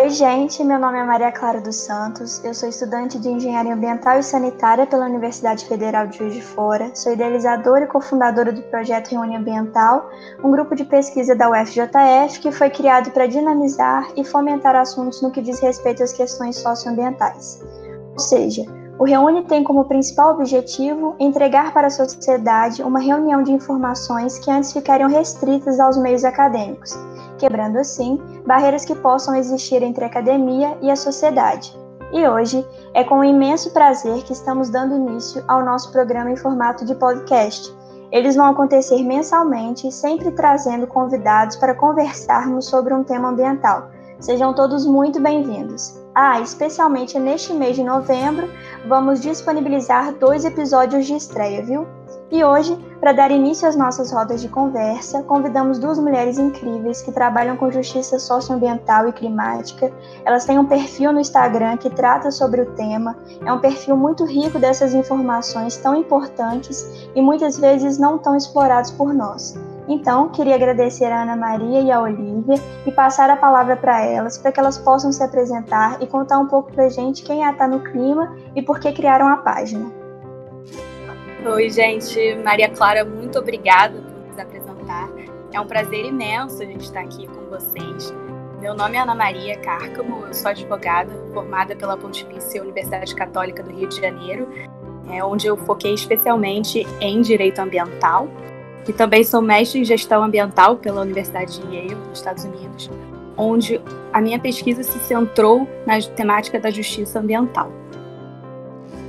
Oi, gente. Meu nome é Maria Clara dos Santos. Eu sou estudante de Engenharia Ambiental e Sanitária pela Universidade Federal de Juiz de Fora. Sou idealizadora e cofundadora do projeto Reúne Ambiental, um grupo de pesquisa da UFJF que foi criado para dinamizar e fomentar assuntos no que diz respeito às questões socioambientais. Ou seja, o Reúne tem como principal objetivo entregar para a sociedade uma reunião de informações que antes ficariam restritas aos meios acadêmicos quebrando assim barreiras que possam existir entre a academia e a sociedade. E hoje é com imenso prazer que estamos dando início ao nosso programa em formato de podcast. Eles vão acontecer mensalmente, sempre trazendo convidados para conversarmos sobre um tema ambiental. Sejam todos muito bem-vindos. Ah, especialmente neste mês de novembro, vamos disponibilizar dois episódios de estreia, viu? E hoje, para dar início às nossas rodas de conversa, convidamos duas mulheres incríveis que trabalham com justiça socioambiental e climática. Elas têm um perfil no Instagram que trata sobre o tema. É um perfil muito rico dessas informações tão importantes e muitas vezes não tão explorados por nós. Então, queria agradecer a Ana Maria e a Olivia e passar a palavra para elas, para que elas possam se apresentar e contar um pouco para a gente quem é a Tá no Clima e por que criaram a página. Oi, gente. Maria Clara, muito obrigada por nos apresentar. É um prazer imenso a gente estar aqui com vocês. Meu nome é Ana Maria Cárcamo, eu sou advogada, formada pela Pontifícia Universidade Católica do Rio de Janeiro, é, onde eu foquei especialmente em direito ambiental. E também sou mestre em gestão ambiental pela Universidade de Yale, nos Estados Unidos, onde a minha pesquisa se centrou na temática da justiça ambiental.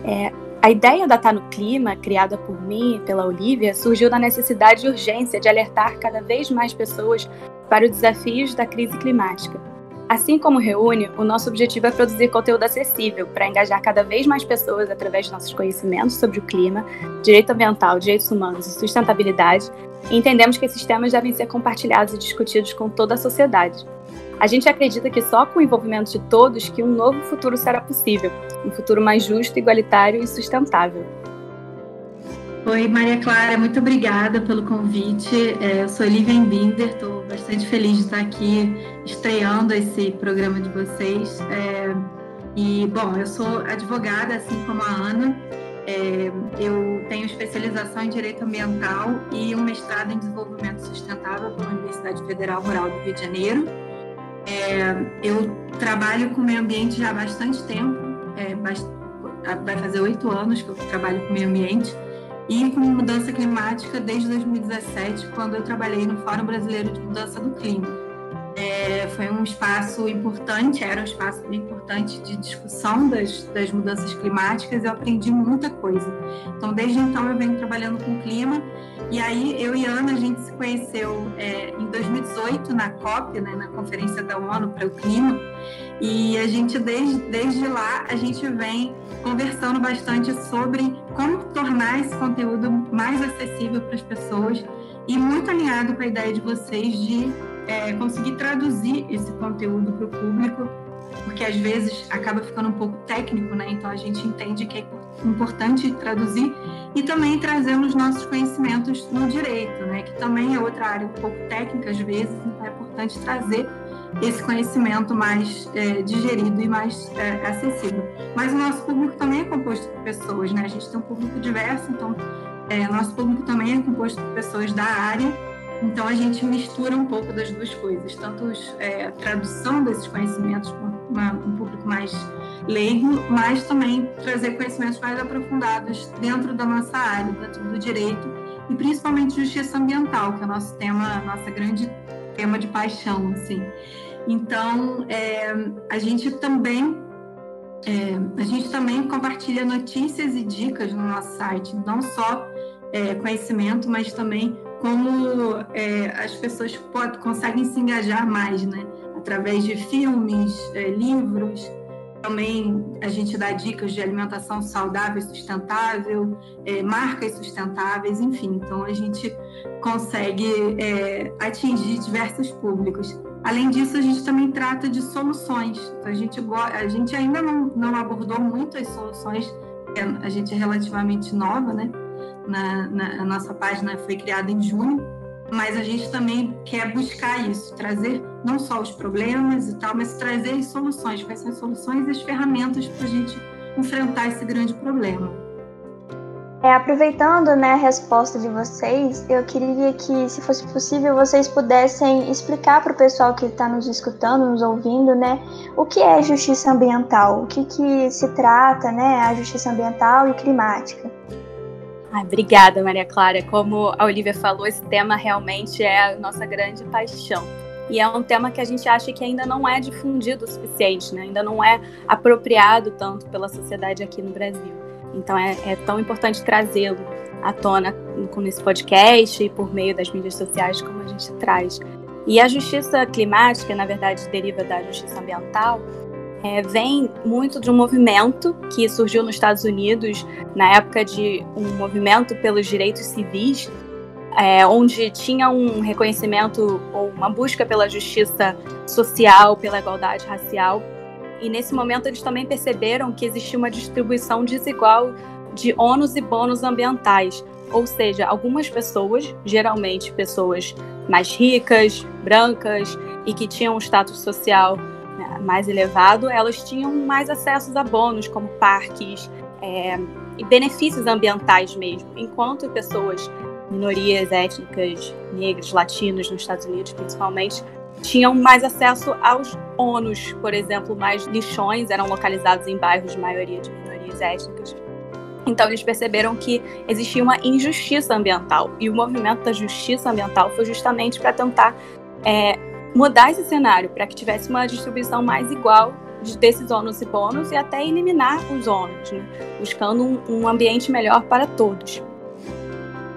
É, a ideia da Tá no Clima, criada por mim e pela Olivia, surgiu da necessidade e urgência de alertar cada vez mais pessoas para os desafios da crise climática. Assim como Reúne, o nosso objetivo é produzir conteúdo acessível para engajar cada vez mais pessoas através de nossos conhecimentos sobre o clima, direito ambiental, direitos humanos e sustentabilidade, e entendemos que esses temas devem ser compartilhados e discutidos com toda a sociedade. A gente acredita que só com o envolvimento de todos que um novo futuro será possível, um futuro mais justo, igualitário e sustentável. Oi, Maria Clara, muito obrigada pelo convite. É, eu sou Lívia Binder, estou bastante feliz de estar aqui estreando esse programa de vocês. É, e, bom, eu sou advogada, assim como a Ana. É, eu tenho especialização em Direito Ambiental e um mestrado em Desenvolvimento Sustentável pela Universidade Federal Rural do Rio de Janeiro. Eu trabalho com meio ambiente já há bastante tempo, vai fazer oito anos que eu trabalho com meio ambiente, e com mudança climática desde 2017, quando eu trabalhei no Fórum Brasileiro de Mudança do Clima. É, foi um espaço importante, era um espaço importante de discussão das, das mudanças climáticas, eu aprendi muita coisa. Então, desde então, eu venho trabalhando com clima e aí, eu e Ana, a gente se conheceu é, em 2018 na COP, né, na Conferência da ONU para o Clima, e a gente, desde, desde lá, a gente vem conversando bastante sobre como tornar esse conteúdo mais acessível para as pessoas e muito alinhado com a ideia de vocês de é, conseguir traduzir esse conteúdo para o público porque às vezes acaba ficando um pouco técnico, né? Então a gente entende que é importante traduzir e também trazendo os nossos conhecimentos no direito, né? Que também é outra área um pouco técnica às vezes, então é importante trazer esse conhecimento mais é, digerido e mais é, acessível. Mas o nosso público também é composto por pessoas, né? A gente tem um público diverso, então é, nosso público também é composto por pessoas da área então a gente mistura um pouco das duas coisas, tanto é, a tradução desses conhecimentos para um público mais leigo, mas também trazer conhecimentos mais aprofundados dentro da nossa área, dentro do direito e principalmente justiça ambiental, que é o nosso tema, nossa grande tema de paixão, assim. Então é, a gente também é, a gente também compartilha notícias e dicas no nosso site, não só é, conhecimento, mas também como é, as pessoas pode, conseguem se engajar mais, né? Através de filmes, é, livros. Também a gente dá dicas de alimentação saudável e sustentável, é, marcas sustentáveis, enfim. Então a gente consegue é, atingir diversos públicos. Além disso, a gente também trata de soluções. Então, a, gente, a gente ainda não, não abordou muito as soluções, a gente é relativamente nova, né? na, na a nossa página foi criada em junho, mas a gente também quer buscar isso, trazer não só os problemas e tal, mas trazer as soluções, quais são as soluções e as ferramentas para a gente enfrentar esse grande problema. É, aproveitando né, a resposta de vocês, eu queria que, se fosse possível, vocês pudessem explicar para o pessoal que está nos escutando, nos ouvindo, né, o que é justiça ambiental, o que, que se trata, né, a justiça ambiental e climática. Ai, obrigada, Maria Clara. Como a Olivia falou, esse tema realmente é a nossa grande paixão. E é um tema que a gente acha que ainda não é difundido o suficiente, né? ainda não é apropriado tanto pela sociedade aqui no Brasil. Então é, é tão importante trazê-lo à tona com esse podcast e por meio das mídias sociais como a gente traz. E a justiça climática, na verdade, deriva da justiça ambiental, é, vem muito de um movimento que surgiu nos Estados Unidos na época de um movimento pelos direitos civis, é, onde tinha um reconhecimento ou uma busca pela justiça social, pela igualdade racial. E nesse momento eles também perceberam que existia uma distribuição desigual de ônus e bônus ambientais, ou seja, algumas pessoas, geralmente pessoas mais ricas, brancas e que tinham um status social mais elevado, elas tinham mais acessos a bônus, como parques é, e benefícios ambientais mesmo, enquanto pessoas, minorias étnicas, negros, latinos nos Estados Unidos principalmente, tinham mais acesso aos ônus, por exemplo, mais lixões eram localizados em bairros de maioria de minorias étnicas. Então eles perceberam que existia uma injustiça ambiental. E o movimento da justiça ambiental foi justamente para tentar é, mudar esse cenário para que tivesse uma distribuição mais igual desses ônus e bônus e até eliminar os ônus, né? buscando um, um ambiente melhor para todos.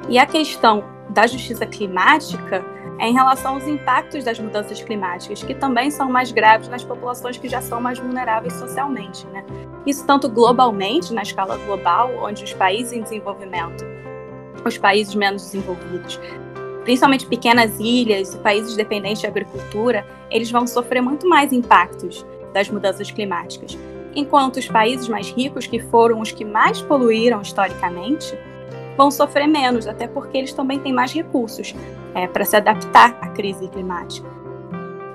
E a questão da justiça climática é em relação aos impactos das mudanças climáticas, que também são mais graves nas populações que já são mais vulneráveis socialmente. Né? Isso tanto globalmente, na escala global, onde os países em desenvolvimento, os países menos desenvolvidos, principalmente pequenas ilhas e países dependentes de agricultura, eles vão sofrer muito mais impactos das mudanças climáticas. Enquanto os países mais ricos, que foram os que mais poluíram historicamente, vão sofrer menos, até porque eles também têm mais recursos é, para se adaptar à crise climática.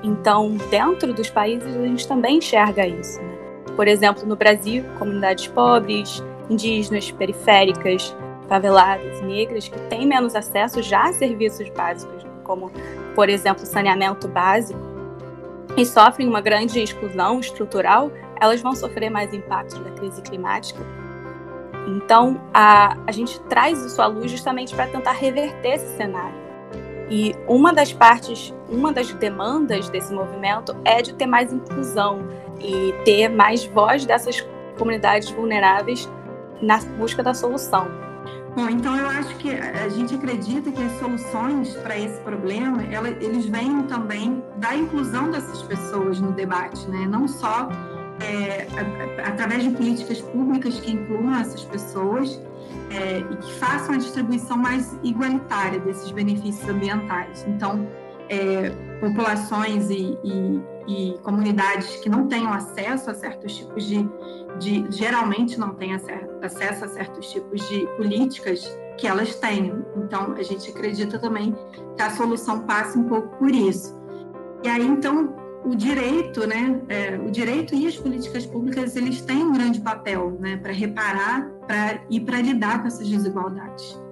Então, dentro dos países, a gente também enxerga isso. Né? Por exemplo, no Brasil, comunidades pobres, indígenas, periféricas, faveladas, negras, que têm menos acesso já a serviços básicos, como, por exemplo, saneamento básico, e sofrem uma grande exclusão estrutural, elas vão sofrer mais impactos da crise climática. Então, a, a gente traz isso à luz justamente para tentar reverter esse cenário. E uma das partes, uma das demandas desse movimento é de ter mais inclusão e ter mais voz dessas comunidades vulneráveis na busca da solução. Bom, então eu acho que a gente acredita que as soluções para esse problema, ela, eles vêm também da inclusão dessas pessoas no debate, né? Não só é, através de políticas públicas que incluam essas pessoas é, e que façam a distribuição mais igualitária desses benefícios ambientais. Então, é, populações e, e, e, comunidades que não tenham acesso a certos tipos de, de geralmente não têm acesso a certos tipos de políticas que elas tenham. Então, a gente acredita também que a solução passa um pouco por isso. E aí, então, o direito, né, é, o direito e as políticas públicas, eles têm um grande papel, né, para reparar pra, e para lidar com essas desigualdades.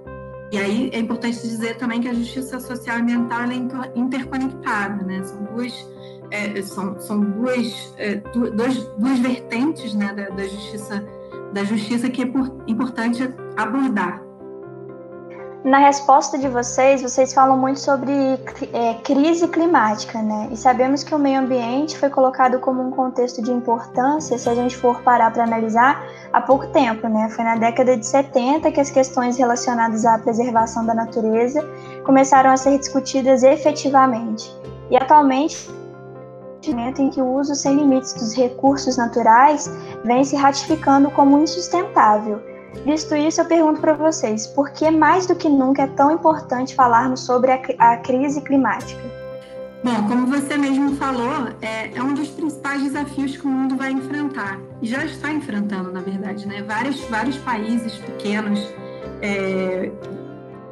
E aí é importante dizer também que a justiça social e ambiental é interconectada, né? São duas, é, são, são duas, é, duas, duas vertentes né, da, da, justiça, da justiça que é por, importante abordar. Na resposta de vocês, vocês falam muito sobre é, crise climática, né? E sabemos que o meio ambiente foi colocado como um contexto de importância, se a gente for parar para analisar, há pouco tempo, né? Foi na década de 70 que as questões relacionadas à preservação da natureza começaram a ser discutidas efetivamente. E atualmente, em que o uso sem limites dos recursos naturais vem se ratificando como insustentável Visto isso, eu pergunto para vocês, por que mais do que nunca é tão importante falarmos sobre a, a crise climática? Bom, como você mesmo falou, é, é, um dos principais desafios que o mundo vai enfrentar. E já está enfrentando, na verdade, né? Vários, vários países pequenos é,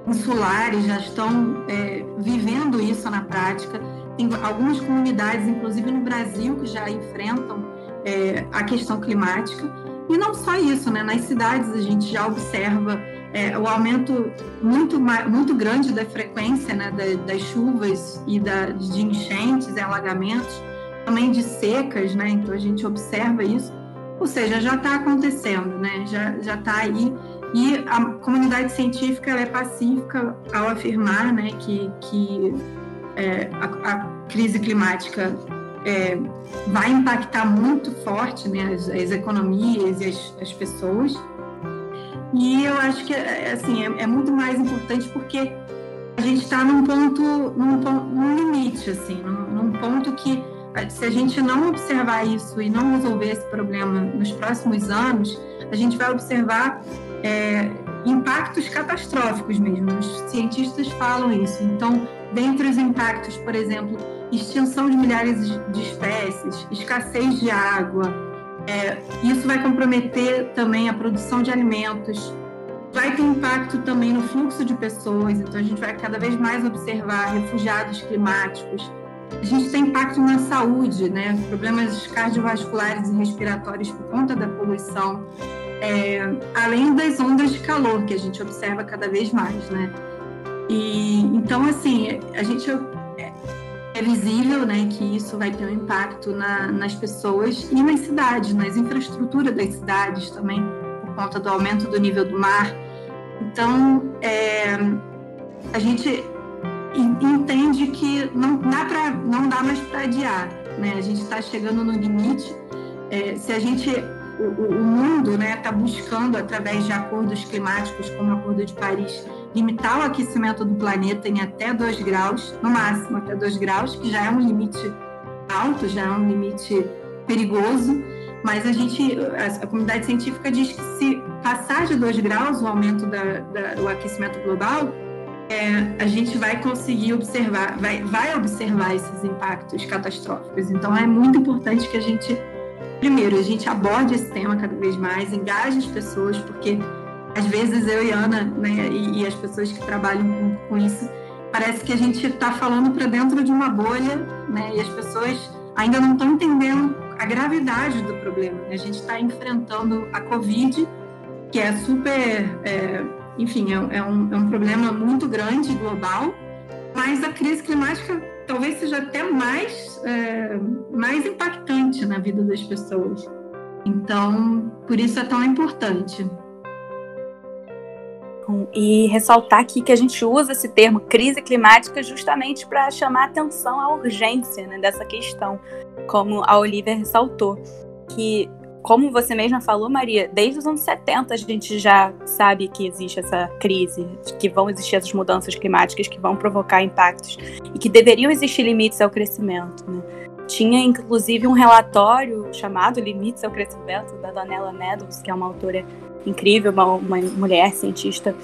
insulares já estão é, vivendo isso na prática. Tem algumas comunidades, inclusive no Brasil, que já enfrentam é, a questão climática. E não só isso, né? Nas cidades a gente já observa é, o aumento muito, muito grande da frequência né, das chuvas e da, de enchentes alagamentos, também de secas, né? Então a gente observa isso. Ou seja, já está acontecendo, né? Já está aí. E a comunidade científica é pacífica ao afirmar né, que, que é, a, a, crise climática é, vai impactar muito forte né, as, as economias e as, as, pessoas. E eu acho que assim, é, é muito mais importante porque a gente está num ponto, num, num limite, assim, num, num ponto que se a gente não observar isso e não resolver esse problema nos próximos anos, a gente vai observar é, impactos catastróficos mesmo. Os cientistas falam isso. Então, dentre os impactos, por exemplo, extinção de milhares de espécies, escassez de água, é, isso vai comprometer também a produção de alimentos, vai ter impacto também no fluxo de pessoas, então a gente vai cada vez mais observar refugiados climáticos, a gente tem impacto na saúde, né? Problemas cardiovasculares e respiratórios por conta da poluição, é, além das ondas de calor que a gente observa cada vez mais, né? E então assim a gente é, visível, né, que isso vai ter um impacto na, nas pessoas e nas cidades, nas infraestruturas das cidades também por conta do aumento do nível do mar. Então é, a gente entende que não dá, pra, não dá mais para adiar. Né? A gente está chegando no limite. É, se a gente, o, o mundo está né, buscando, através de acordos climáticos, como o Acordo de Paris, limitar o aquecimento do planeta em até 2 graus, no máximo até 2 graus, que já é um limite alto, já é um limite perigoso, mas a gente, a, comunidade científica diz que se passar de 2 graus o aumento da, da, do aquecimento global, é, a gente vai conseguir observar, vai, vai observar esses impactos catastróficos. Então, é muito importante que a gente, primeiro, a gente aborde esse tema cada vez mais, engaje as pessoas, porque às vezes eu e Ana, né, e, e as pessoas que trabalham com, com isso, parece que a gente está falando para dentro de uma bolha, né, e as pessoas ainda não estão entendendo a gravidade do problema. Né? A gente está enfrentando a Covid, que é super. É, enfim, é, é, um, é um problema muito grande, global, mas a crise climática talvez seja até mais, é, mais impactante na vida das pessoas. Então, por isso é tão importante. E ressaltar aqui que a gente usa esse termo crise climática justamente para chamar atenção à urgência né, dessa questão, como a Olivia ressaltou, que como você mesma falou, Maria, desde os anos 70 a gente já sabe que existe essa crise, que vão existir essas mudanças climáticas que vão provocar impactos e que deveriam existir limites ao crescimento. Né? Tinha inclusive um relatório chamado Limites ao Crescimento, da Donella Meadows, que é uma autora incrível, uma, uma mulher cientista,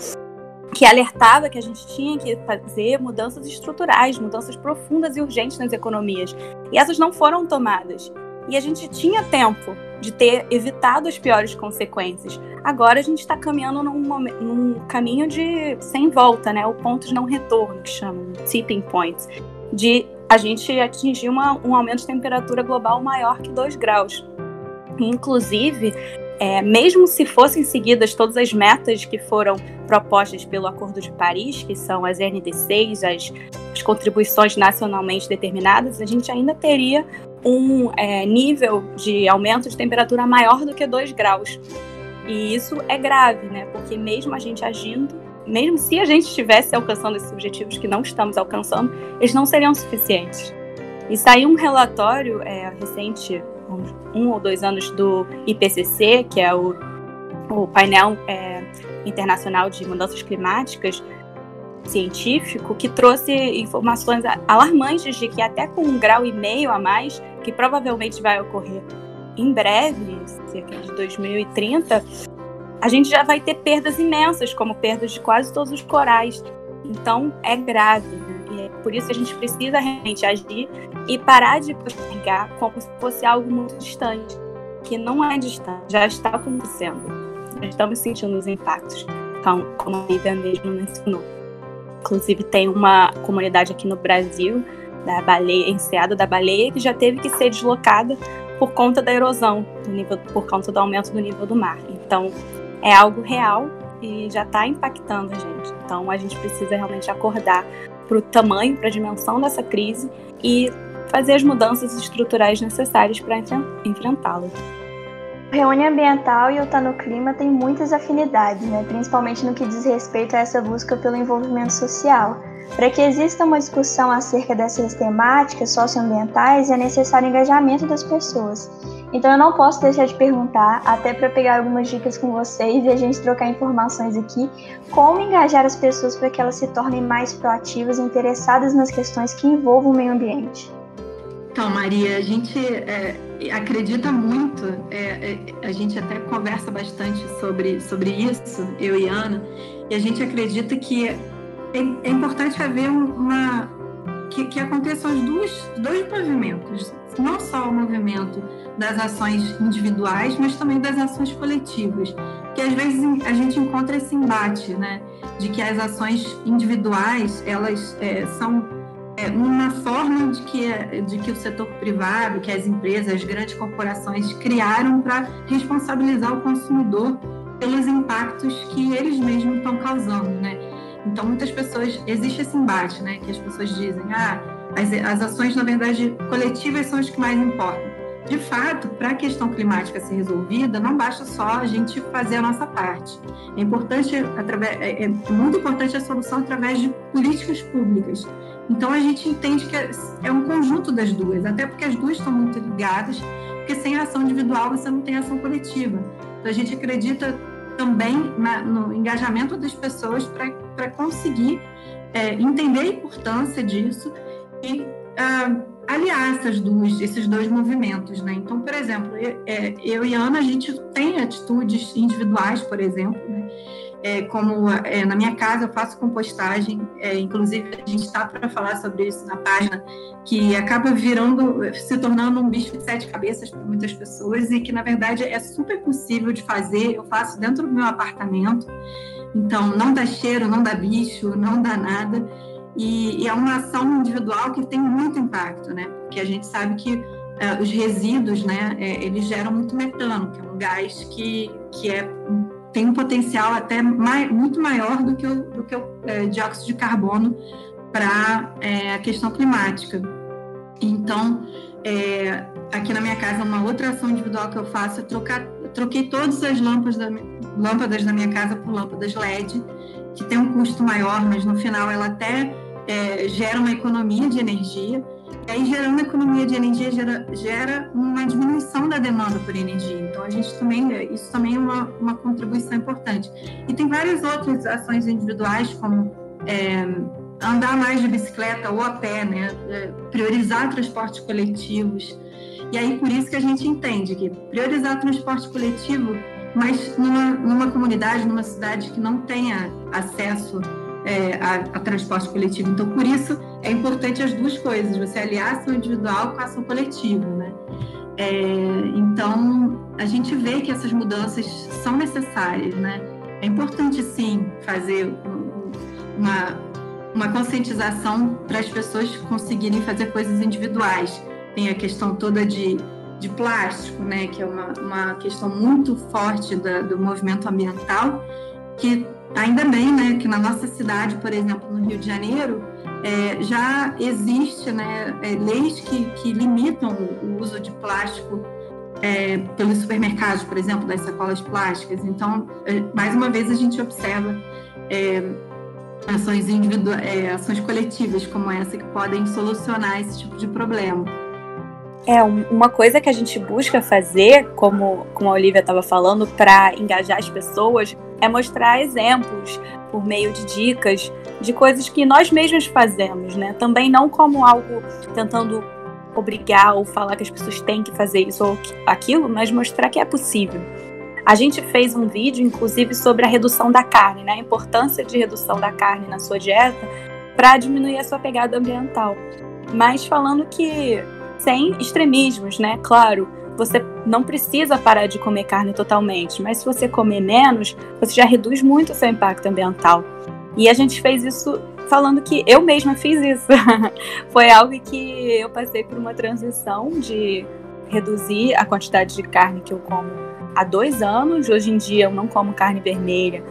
que alertava que a gente tinha que fazer mudanças estruturais, mudanças profundas e urgentes nas economias. E essas não foram tomadas. E a gente tinha tempo de ter evitado as piores consequências. Agora a gente está caminhando num, num, caminho de sem volta, né? O ponto de não retorno, que chamam, tipping points, de a gente atingir uma, um aumento de temperatura global maior que 2 graus. Inclusive, é, mesmo se fossem seguidas todas as metas que foram propostas pelo Acordo de Paris, que são as NDCs, as, as contribuições nacionalmente determinadas, a gente ainda teria um é, nível de aumento de temperatura maior do que 2 graus. E isso é grave, né? Porque mesmo a gente agindo, mesmo se a gente estivesse alcançando esses objetivos que não estamos alcançando, eles não seriam suficientes. E saiu um relatório é, recente, um ou dois anos, do IPCC, que é o, o painel é, internacional de mudanças climáticas, científico que trouxe informações alarmantes de que até com um grau e meio a mais, que provavelmente vai ocorrer em breve, cerca de 2030, a gente já vai ter perdas imensas, como perdas de quase todos os corais. Então é grave. Né? É por isso a gente precisa realmente agir e parar de postergar como se fosse algo muito distante, que não é distante, já está acontecendo. Já estamos sentindo os impactos, então, como a Lívia mesmo mencionou. Inclusive tem uma comunidade aqui no Brasil da baleia, enseada da baleia, que já teve que ser deslocada por conta da erosão, do nível, por conta do aumento do nível do mar. Então é algo real e já está impactando a gente. Então a gente precisa realmente acordar para o tamanho, para a dimensão dessa crise e fazer as mudanças estruturais necessárias para enfrentá-la. Reúne Ambiental e o Tá no Clima têm muitas afinidades, né? principalmente no que diz respeito a essa busca pelo envolvimento social. Para que exista uma discussão acerca dessas temáticas socioambientais, é necessário o engajamento das pessoas. Então eu não posso deixar de perguntar, até para pegar algumas dicas com vocês e a gente trocar informações aqui, como engajar as pessoas para que elas se tornem mais proativas e interessadas nas questões que envolvam o meio ambiente. Então, Maria, a gente é, acredita muito, é, é, a gente até conversa bastante sobre, sobre isso, eu e Ana, e a gente acredita que é, é importante haver uma. que, que aconteçam os dois, dois movimentos, não só o movimento das ações individuais, mas também das ações coletivas, que às vezes a gente encontra esse embate, né, de que as ações individuais elas é, são é, uma forma de que, de que o setor privado, que as empresas, as grandes corporações criaram para responsabilizar o consumidor pelos impactos que eles mesmos estão causando, né? Então, muitas pessoas, existe esse embate, né? Que as pessoas dizem, ah, as, as ações, na verdade, coletivas são as que mais importam. De fato, para a questão climática ser resolvida, não basta só a gente fazer a nossa parte. É importante, através, é, é muito importante a solução através de políticas públicas então a gente entende que é, é um conjunto das duas, até porque as duas estão muito ligadas, porque sem ação individual você não tem ação coletiva. Então a gente acredita também na, no engajamento das pessoas para conseguir é, entender a importância disso e uh, aliar essas duas, esses dois movimentos. Né? Então, por exemplo, eu, é, eu e Ana, a gente tem atitudes individuais, por exemplo, né? é, como é, na minha casa eu faço compostagem, é, inclusive a gente está para falar sobre isso na página, que acaba virando, se tornando um bicho de sete cabeças para muitas pessoas e que na verdade é super possível de fazer. Eu faço dentro do meu apartamento, então não dá cheiro, não dá bicho, não dá nada. E, e é uma ação individual que tem muito impacto, né? Porque a gente sabe que é, os resíduos, né, é, eles geram muito metano, que é um gás que, que é tem um potencial até mai, muito maior do que o, do que o é, dióxido de carbono para é, a questão climática. Então, é, aqui na minha casa, uma outra ação individual que eu faço é trocar, troquei todas as lâmpadas da, lâmpadas da minha casa por lâmpadas LED, que tem um custo maior, mas no final ela até é, gera uma economia de energia. E aí, gerando economia de energia, gera, gera uma diminuição da demanda por energia. Então, a gente também, isso também é uma, uma contribuição importante. E tem várias outras ações individuais, como é, andar mais de bicicleta ou a pé, né? É, priorizar transportes coletivos. E aí, por isso que a gente entende que priorizar transporte coletivo, mas numa, numa comunidade, numa cidade que não tenha acesso é, a, a, transporte coletivo. Então, por isso, é importante as duas coisas, você aliar ação individual com a ação coletiva, né? É, então, a gente vê que essas mudanças são necessárias, né? É importante, sim, fazer uma, uma conscientização para as pessoas conseguirem fazer coisas individuais. Tem a questão toda de, de plástico, né? Que é uma, uma questão muito forte da, do movimento ambiental, que Ainda bem, né, que na nossa cidade, por exemplo, no Rio de Janeiro, é, já existe, né, é, leis que, que limitam o uso de plástico é, pelos supermercados, por exemplo, das sacolas plásticas. Então, é, mais uma vez, a gente observa é, ações é, ações coletivas como essa que podem solucionar esse tipo de problema. É, uma coisa que a gente busca fazer, como, como a Olivia estava falando, para engajar as pessoas, é mostrar exemplos por meio de dicas de coisas que nós mesmos fazemos, né? Também não como algo tentando obrigar ou falar que as pessoas têm que fazer isso ou aquilo, mas mostrar que é possível. A gente fez um vídeo, inclusive, sobre a redução da carne, né? A importância de redução da carne na sua dieta para diminuir a sua pegada ambiental. Mas falando que sem extremismos, né? Claro, você não precisa parar de comer carne totalmente, mas se você comer menos, você já reduz muito o seu impacto ambiental. E a gente fez isso falando que eu mesma fiz isso. Foi algo que eu passei por uma transição de reduzir a quantidade de carne que eu como há dois anos. Hoje em dia eu não como carne vermelha,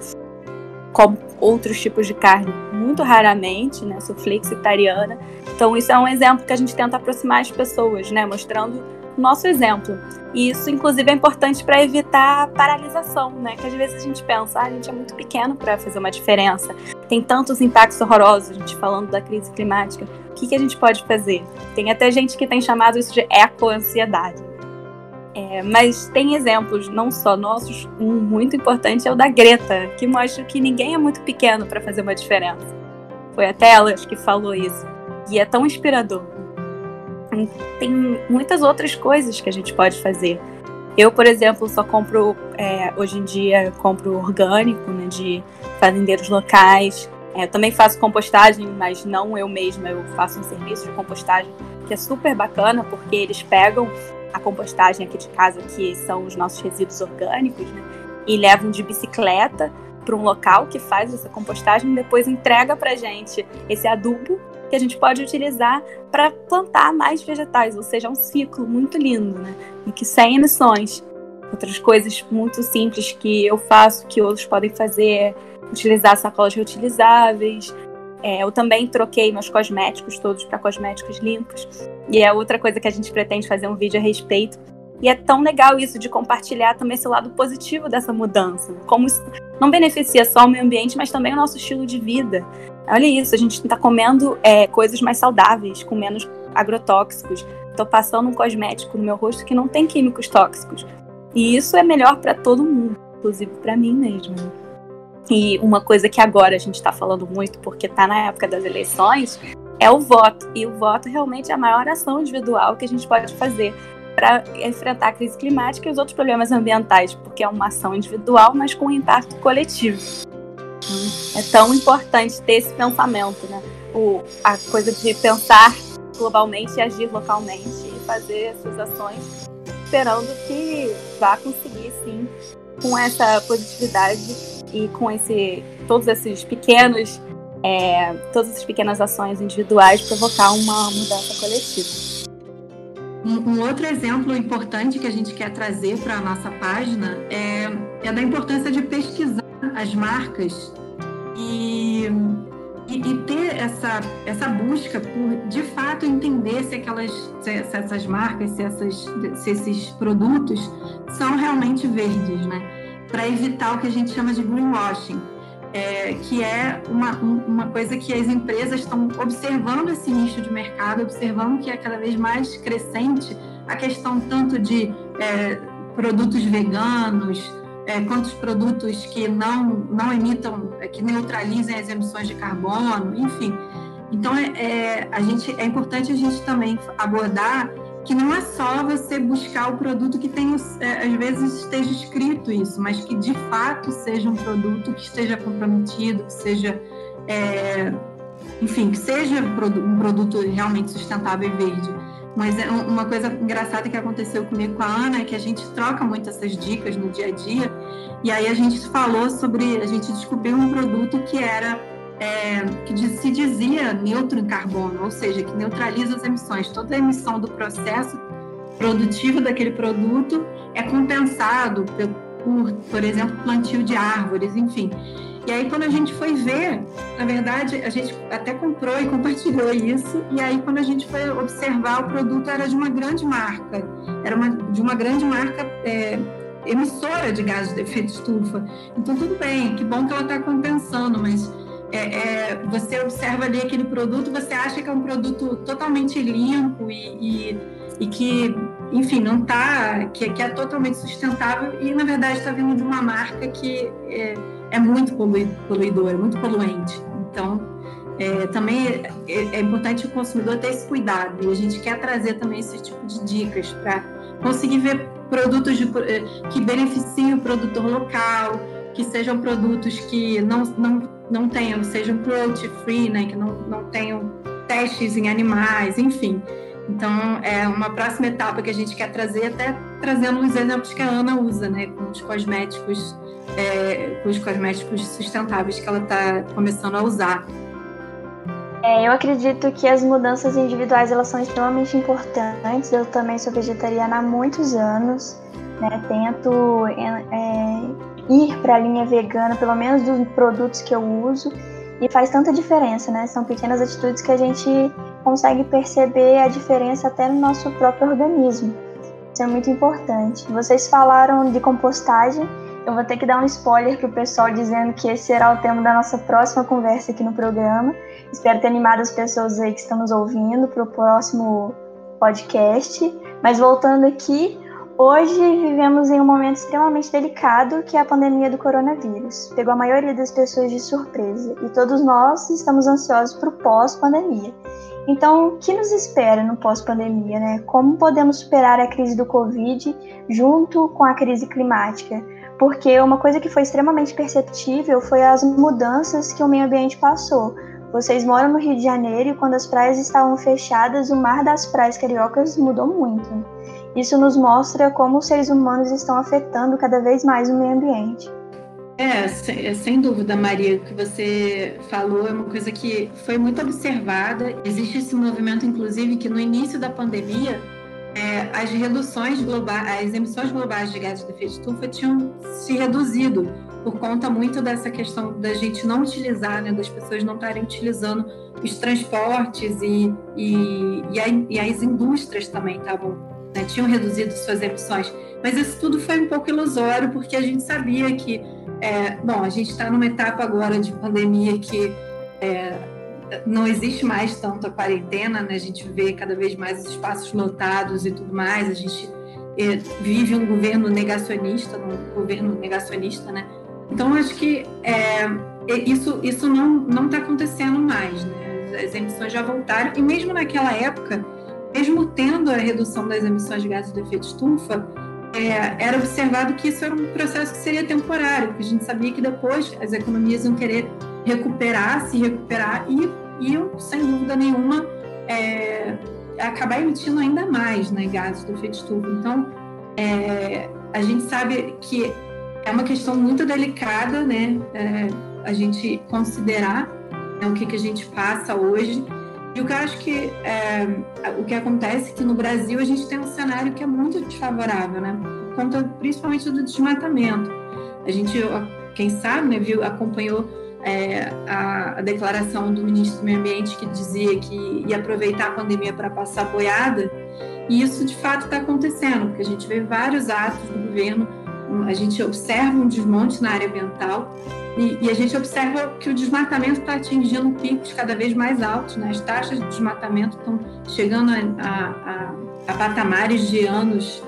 como outros tipos de carne muito raramente, né? Sou flexitariana. Então isso é um exemplo que a gente tenta aproximar as pessoas, né? Mostrando nosso exemplo. E isso, inclusive, é importante para evitar paralisação, né? Que às vezes a gente pensa, ah, a gente é muito pequeno para fazer uma diferença. Tem tantos impactos horrorosos, a gente falando da crise climática. O que, que a gente pode fazer? Tem até gente que tem chamado isso de eco-ansiedade. É, mas tem exemplos, não só nossos, um muito importante é o da Greta, que mostra que ninguém é muito pequeno para fazer uma diferença. Foi até ela que falou isso. E é tão inspirador. Tem muitas outras coisas que a gente pode fazer. Eu, por exemplo, só compro, é, hoje em dia, compro orgânico, né, de fazendeiros locais. É, também faço compostagem, mas não eu mesma, eu faço um serviço de compostagem que é super bacana, porque eles pegam a compostagem aqui de casa, que são os nossos resíduos orgânicos, né? E levam de bicicleta para um local que faz essa compostagem e depois entrega para gente esse adubo que a gente pode utilizar para plantar mais vegetais, ou seja, é um ciclo muito lindo, né? E que sem emissões. Outras coisas muito simples que eu faço, que outros podem fazer, é utilizar sacolas reutilizáveis, é, eu também troquei meus cosméticos todos para cosméticos limpos. E é outra coisa que a gente pretende fazer um vídeo a respeito. E é tão legal isso de compartilhar também esse lado positivo dessa mudança. Como isso não beneficia só o meio ambiente, mas também o nosso estilo de vida. Olha isso, a gente está comendo é, coisas mais saudáveis, com menos agrotóxicos. Estou passando um cosmético no meu rosto que não tem químicos tóxicos. E isso é melhor para todo mundo, inclusive para mim mesma. E uma coisa que agora a gente está falando muito, porque está na época das eleições, é o voto. E o voto realmente é a maior ação individual que a gente pode fazer para enfrentar a crise climática e os outros problemas ambientais, porque é uma ação individual, mas com um impacto coletivo. É tão importante ter esse pensamento, né? O, a coisa de pensar globalmente e agir localmente e fazer essas ações esperando que vá conseguir, sim, com essa positividade e com esse todos esses pequenos é, todas essas pequenas ações individuais provocar uma mudança coletiva. Um outro exemplo importante que a gente quer trazer para a nossa página é, é da importância de pesquisar as marcas e, e, e, ter essa, essa busca por, de fato, entender se, aquelas, se essas marcas, se, essas, se esses produtos são realmente verdes, né? para evitar o que a gente chama de greenwashing, é, que é uma, uma coisa que as empresas estão observando esse nicho de mercado, observando que é cada vez mais crescente a questão tanto de é, produtos veganos, é, quantos produtos que não, não emitam, é, que neutralizem as emissões de carbono, enfim. Então, é, é, a gente, é importante a gente também abordar que não é só você buscar o produto que tem, é, às vezes esteja escrito isso, mas que de fato seja um produto que esteja comprometido, que seja, é, enfim, que seja um produto realmente sustentável e verde. Mas é uma coisa engraçada que aconteceu comigo com a Ana é que a gente troca muito essas dicas no dia a dia, e aí a gente falou sobre, a gente descobriu um produto que era é, que se dizia neutro em carbono, ou seja, que neutraliza as emissões. Toda a emissão do processo produtivo daquele produto é compensado por, por exemplo, plantio de árvores, enfim. E aí, quando a gente foi ver, na verdade, a gente até comprou e compartilhou isso. E aí, quando a gente foi observar, o produto era de uma grande marca, era uma, de uma grande marca é, emissora de gases de efeito estufa. Então, tudo bem, que bom que ela está compensando, mas é, é, você observa ali aquele produto, você acha que é um produto totalmente limpo e, e, e que, enfim, não está, que, que, é totalmente sustentável e na verdade está vindo de uma marca que é, é muito poluidora, muito poluente. Então, é, também é, é, importante o consumidor ter esse cuidado e a gente quer trazer também esse tipo de dicas para conseguir ver produtos de, é, que beneficiem o produtor local, que sejam produtos que não, não não tenham, sejam cruelty free, né, que não, não tenham testes em animais, enfim. Então, é uma próxima etapa que a gente quer trazer, até trazendo os exemplos que a Ana usa, né, com os cosméticos, é, com os cosméticos sustentáveis que ela está começando a usar. É, eu acredito que as mudanças individuais elas são extremamente importantes. Eu também sou vegetariana há muitos anos, né? Tento é, ir para a linha vegana, pelo menos dos produtos que eu uso, e faz tanta diferença, né? São pequenas atitudes que a gente consegue perceber a diferença até no nosso próprio organismo. Isso é muito importante. Vocês falaram de compostagem. Eu vou ter que dar um spoiler para o pessoal dizendo que esse será o tema da nossa próxima conversa aqui no programa. Espero ter animado as pessoas aí que estão nos ouvindo para o próximo podcast. Mas voltando aqui, Hoje vivemos em um momento extremamente delicado, que é a pandemia do coronavírus. Pegou a maioria das pessoas de surpresa e todos nós estamos ansiosos para o pós-pandemia. Então, o que nos espera no pós-pandemia, né? Como podemos superar a crise do Covid junto com a crise climática? Porque uma coisa que foi extremamente perceptível foi as mudanças que o meio ambiente passou. Vocês moram no Rio de Janeiro e quando as praias estavam fechadas, o mar das praias cariocas mudou muito. Isso nos mostra como os seres humanos estão afetando cada vez mais o meio ambiente. É, é, sem dúvida, Maria, o que você falou é uma coisa que foi muito observada. Existe esse movimento, inclusive, que no início da pandemia, é, as reduções globais, as emissões globais de gases de efeito estufa tinham se reduzido por conta muito dessa questão da gente não utilizar, né, das pessoas não estarem utilizando os transportes e, e, e, a, e as indústrias também estavam né, tinham reduzido suas emissões. Mas isso tudo foi um pouco ilusório, porque a gente sabia que, é, bom, a gente está numa etapa agora de pandemia que é, não existe mais tanto a quarentena, né? a gente vê cada vez mais os espaços lotados e tudo mais, a gente é, vive um governo negacionista, um governo negacionista, né? Então, acho que é, isso, isso não está acontecendo mais, né? As emissões já voltaram, e mesmo naquela época, mesmo tendo a redução das emissões de gases do efeito estufa, é, era observado que isso era um processo que seria temporário, porque a gente sabia que depois as economias iam querer recuperar, se recuperar e iam, sem dúvida nenhuma, é, acabar emitindo ainda mais né, gases do efeito estufa. Então, é, a gente sabe que é uma questão muito delicada, né, é, a gente considerar né, o que, que a gente passa hoje e o que eu acho que é, o que acontece é que no Brasil a gente tem um cenário que é muito desfavorável, né? Por conta principalmente do desmatamento. A gente, quem sabe, né, viu, acompanhou é, a, a, declaração do ministro do Meio Ambiente que dizia que ia aproveitar a pandemia para passar boiada. E isso de fato está acontecendo, porque a gente vê vários atos do governo, a gente observa um desmonte na área ambiental e, e, a gente observa que o desmatamento está atingindo picos cada vez mais altos, né? as taxas de desmatamento estão chegando a, a, a patamares de anos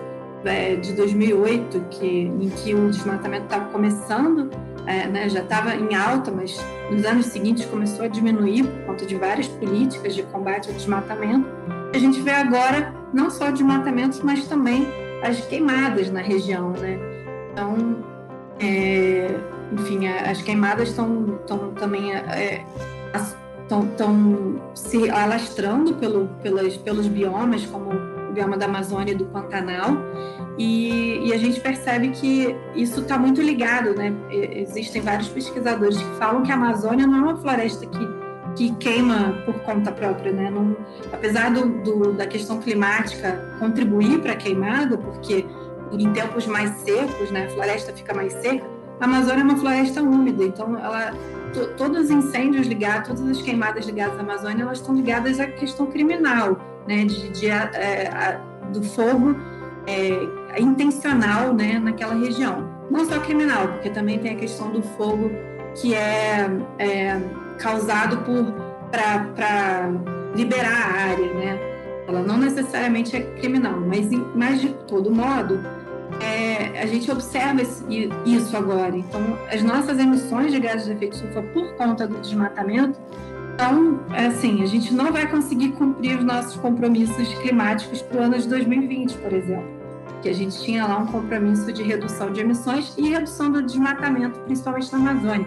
é, de 2008, que, em que o desmatamento estava começando, é, né? já estava em alta, mas nos anos seguintes começou a diminuir por conta de várias políticas de combate ao desmatamento. A gente vê agora não só desmatamentos, mas também as queimadas na região. Né? Então, é, enfim, as queimadas estão também estão é, se alastrando pelo, pelas, pelos biomas, como bioma da Amazônia e do Pantanal, e, e a gente percebe que isso está muito ligado, né? Existem vários pesquisadores que falam que a Amazônia não é uma floresta que, que queima por conta própria, né? Não, apesar do, do, da questão climática contribuir para a queimada, porque em tempos mais secos, né, a floresta fica mais seca, a Amazônia é uma floresta úmida, então ela, todos os incêndios ligados, todas as queimadas ligadas à Amazônia, elas estão ligadas à questão criminal, né, de, de é, a, do fogo é, intencional, né, naquela região. Não só criminal, porque também tem a questão do fogo que é, é causado para liberar a área, né? Ela não necessariamente é criminal, mas, mas de todo modo é, a gente observa esse, isso agora. Então, as nossas emissões de gases de efeito estufa por conta do desmatamento, então, assim, a gente não vai conseguir cumprir os nossos compromissos climáticos para o ano de 2020, por exemplo, que a gente tinha lá um compromisso de redução de emissões e redução do desmatamento, principalmente na Amazônia.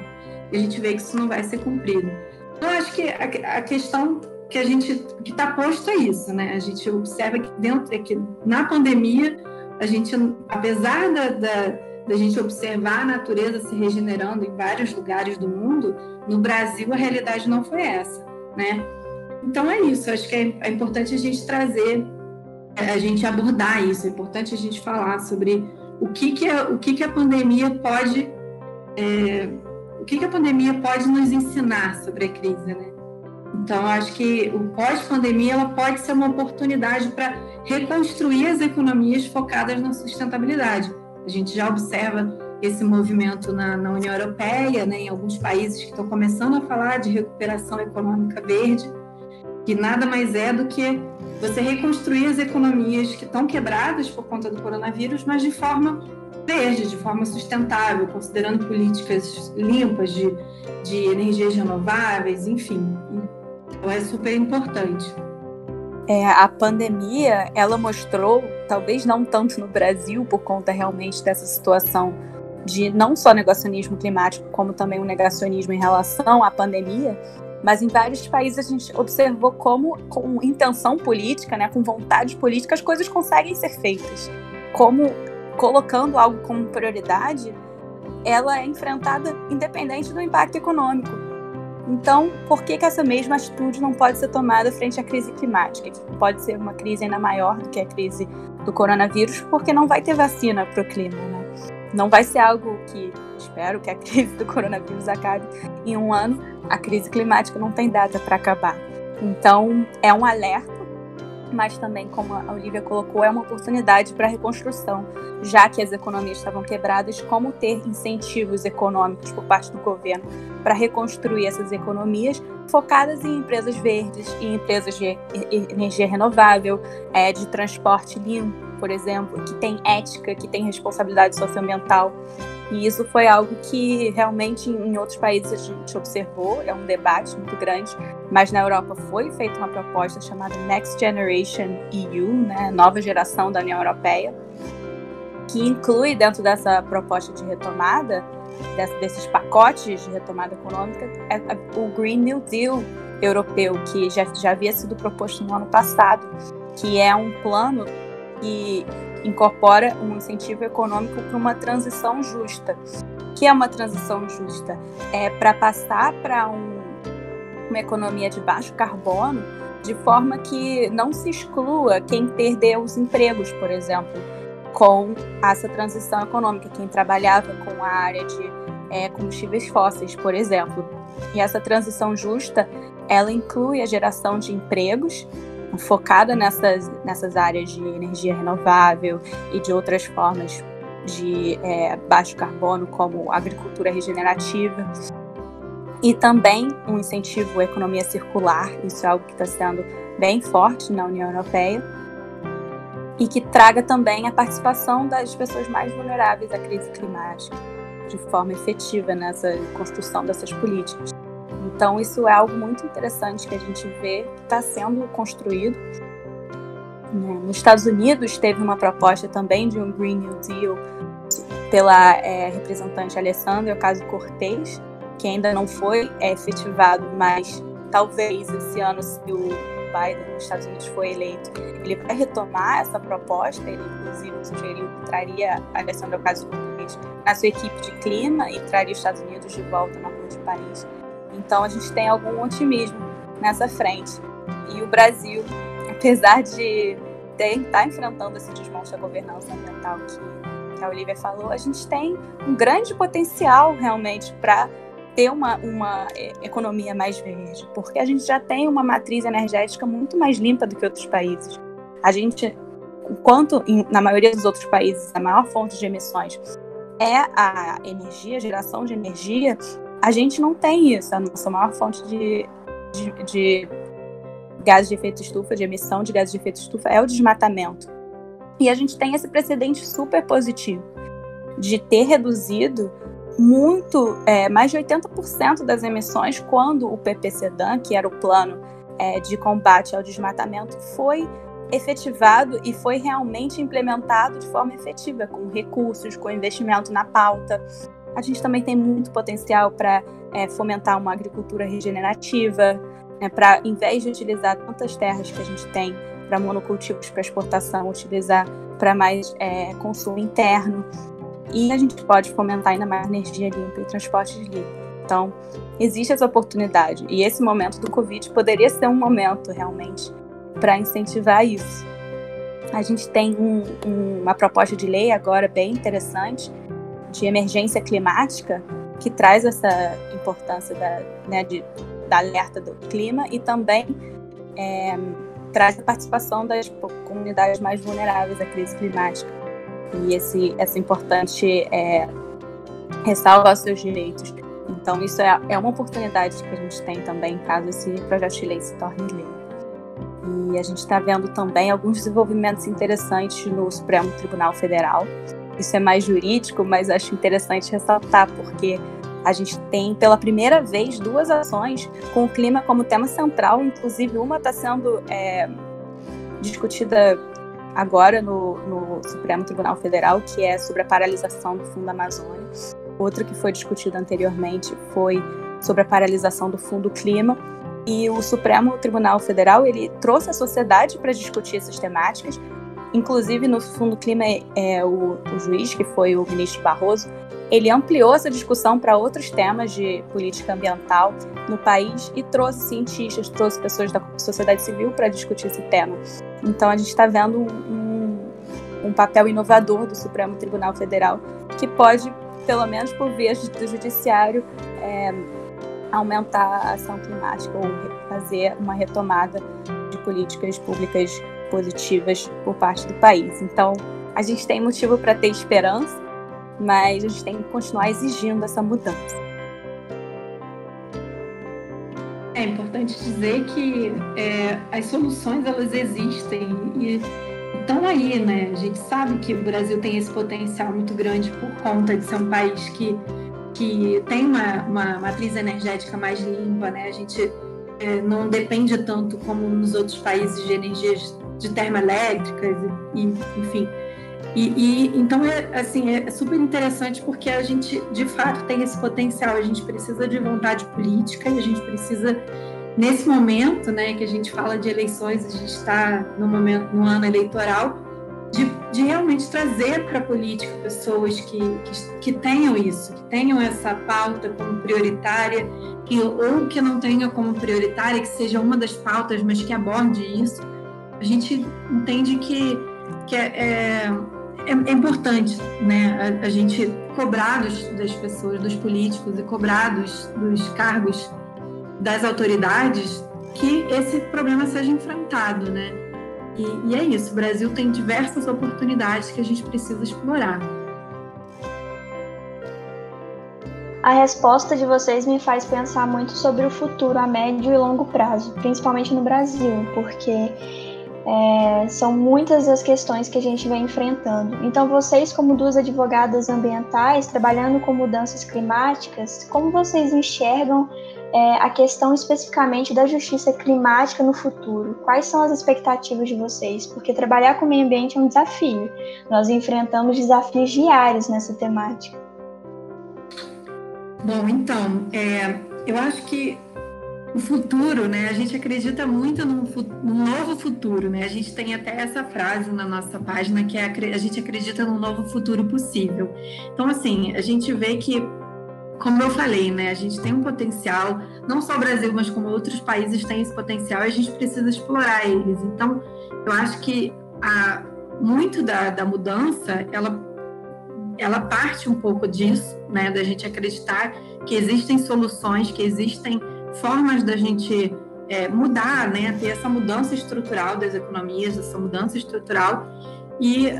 E a gente vê que isso não vai ser cumprido. Então, acho que a, questão que a gente que está posto é isso, né? A gente observa que dentro, é que na pandemia a gente, apesar da, da, da gente observar a natureza se regenerando em vários lugares do mundo, no Brasil a realidade não foi essa, né? Então é isso, acho que é, é importante a gente trazer, é, a gente abordar isso, é importante a gente falar sobre o que, que, a, o que, que a pandemia pode é, o que, que a pandemia pode nos ensinar sobre a crise, né? Então, acho que o pós-pandemia ela pode ser uma oportunidade para reconstruir as economias focadas na sustentabilidade. A gente já observa esse movimento na, na União Europeia, né, em alguns países que estão começando a falar de recuperação econômica verde, que nada mais é do que você reconstruir as economias que estão quebradas por conta do coronavírus, mas de forma verde, de forma sustentável, considerando políticas limpas de, de energias renováveis, enfim. Então é super importante. É, a pandemia, ela mostrou, talvez não tanto no Brasil, por conta realmente dessa situação de não só negacionismo climático, como também o um negacionismo em relação à pandemia, mas em vários países a gente observou como, com intenção política, né, com vontade política, as coisas conseguem ser feitas. Como colocando algo como prioridade, ela é enfrentada independente do impacto econômico. Então, por que, que essa mesma atitude não pode ser tomada frente à crise climática, que pode ser uma crise ainda maior do que a crise do coronavírus, porque não vai ter vacina para o clima, né? Não vai ser algo que espero que a crise do coronavírus acabe em um ano. A crise climática não tem data para acabar. Então, é um alerta mas também, como a Olivia colocou, é uma oportunidade para a reconstrução, já que as economias estavam quebradas, como ter incentivos econômicos por parte do governo para reconstruir essas economias focadas em empresas verdes, em empresas de energia renovável, é, de transporte limpo, por exemplo, que tem ética, que tem responsabilidade socioambiental. E isso foi algo que realmente em outros países a gente observou, é um debate muito grande, mas na Europa foi feita uma proposta chamada Next Generation EU, né, nova geração da União Europeia, que inclui dentro dessa proposta de retomada, desses pacotes de retomada econômica, é, é o Green New Deal europeu, que já, já havia sido proposto no ano passado, que é um plano que incorpora um incentivo econômico para uma transição justa. O que é uma transição justa? É para passar para um, uma economia de baixo carbono, de forma que não se exclua quem perdeu os empregos, por exemplo, com essa transição econômica, quem trabalhava com a área de é, combustíveis fósseis, por exemplo. E essa transição justa, ela inclui a geração de empregos focada nessas, nessas áreas de energia renovável e de outras formas de é, baixo carbono, como agricultura regenerativa. E também um incentivo à economia circular, isso é algo que está sendo bem forte na União Europeia, e que traga também a participação das pessoas mais vulneráveis à crise climática, de forma efetiva nessa construção dessas políticas. Então, isso é algo muito interessante que a gente vê que está sendo construído. Né? Nos Estados Unidos, teve uma proposta também de um Green New Deal pela é, representante Alessandra Ocasio-Cortez, que ainda não foi é, efetivado, mas talvez esse ano, se o Biden nos Estados Unidos for eleito, ele vai retomar essa proposta. Ele, inclusive, sugeriu que traria a Alessandra Ocasio-Cortez na sua equipe de clima e traria os Estados Unidos de volta no Acordo de Paris. Então a gente tem algum otimismo nessa frente. E o Brasil, apesar de estar tá enfrentando esse desmonte da governança ambiental que, que a Olivia falou, a gente tem um grande potencial realmente para ter uma, uma é, economia mais verde, porque a gente já tem uma matriz energética muito mais limpa do que outros países. A gente, enquanto na maioria dos outros países a maior fonte de emissões é a energia, a geração de energia, a gente não tem isso. A nossa maior fonte de, de, de gases de efeito estufa, de emissão de gases de efeito estufa, é o desmatamento. E a gente tem esse precedente super positivo de ter reduzido muito, é, mais de 80% das emissões quando o PPCDAN, que era o plano é, de combate ao desmatamento, foi efetivado e foi realmente implementado de forma efetiva, com recursos, com investimento na pauta. A gente também tem muito potencial para é, fomentar uma agricultura regenerativa, né, para, em vez de utilizar tantas terras que a gente tem para monocultivos para exportação, utilizar para mais é, consumo interno. E a gente pode fomentar ainda mais energia limpa e transportes limpos. Então, existe essa oportunidade. E esse momento do Covid poderia ser um momento realmente para incentivar isso. A gente tem um, um, uma proposta de lei agora bem interessante de emergência climática que traz essa importância da, né, de, da alerta do clima e também é, traz a participação das comunidades mais vulneráveis à crise climática. E esse, essa importante é, ressalva os seus direitos. Então, isso é, é uma oportunidade que a gente tem também, caso esse projeto de lei se torne lei. E a gente está vendo também alguns desenvolvimentos interessantes no Supremo Tribunal Federal. Isso é mais jurídico, mas acho interessante ressaltar, porque a gente tem pela primeira vez duas ações com o clima como tema central, inclusive uma está sendo é, discutida agora no, no, Supremo Tribunal Federal, que é sobre a paralisação do Fundo Amazônia. Outra que foi discutida anteriormente foi sobre a paralisação do Fundo Clima. E o Supremo Tribunal Federal ele trouxe a sociedade para discutir essas temáticas. Inclusive no Fundo Clima, é, o, o juiz que foi o ministro Barroso ele ampliou essa discussão para outros temas de política ambiental no país e trouxe cientistas, trouxe pessoas da sociedade civil para discutir esse tema. Então a gente está vendo um, um, papel inovador do Supremo Tribunal Federal que pode, pelo menos por via do judiciário, é, aumentar a ação climática ou fazer uma retomada de políticas públicas positivas por parte do país. Então a gente tem motivo para ter esperança mas a gente tem que continuar exigindo essa mudança. É importante dizer que é, as soluções elas existem e estão aí, né? A gente sabe que o Brasil tem esse potencial muito grande por conta de ser um país que, que tem uma, uma matriz energética mais limpa, né? A gente é, não depende tanto como nos outros países de energias de termoelétricas e, enfim, e, e, então é assim é super interessante porque a gente de fato tem esse potencial. A gente precisa de vontade política e a gente precisa nesse momento, né, que a gente fala de eleições, a gente está no momento no ano eleitoral de, de realmente trazer para a política pessoas que, que, que, tenham isso, que tenham essa pauta como prioritária, que ou que não tenha como prioritária, que seja uma das pautas, mas que aborde isso. A gente entende que, que é, é é, é importante né, a, a, gente cobrar dos, das pessoas, dos políticos e cobrar dos, dos cargos das autoridades que esse problema seja enfrentado, né? E, e, é isso, o Brasil tem diversas oportunidades que a gente precisa explorar. A resposta de vocês me faz pensar muito sobre o futuro a médio e longo prazo, principalmente no Brasil, porque é, são muitas as questões que a gente vem enfrentando. Então, vocês, como duas advogadas ambientais, trabalhando com mudanças climáticas, como vocês enxergam é, a questão especificamente da justiça climática no futuro? Quais são as expectativas de vocês? Porque trabalhar com o meio ambiente é um desafio. Nós enfrentamos desafios diários nessa temática. Bom, então, é, eu acho que o futuro, né? A gente acredita muito num, num, novo futuro, né? A gente tem até essa frase na nossa página que é a gente acredita num novo futuro possível. Então, assim, a gente vê que, como eu falei, né? A gente tem um potencial, não só o Brasil, mas como outros países têm esse potencial e a gente precisa explorar eles. Então, eu acho que a, muito da, da mudança, ela, ela parte um pouco disso, né? Da gente acreditar que existem soluções, que existem formas da gente é, mudar, né, ter essa mudança estrutural das economias, essa mudança estrutural. E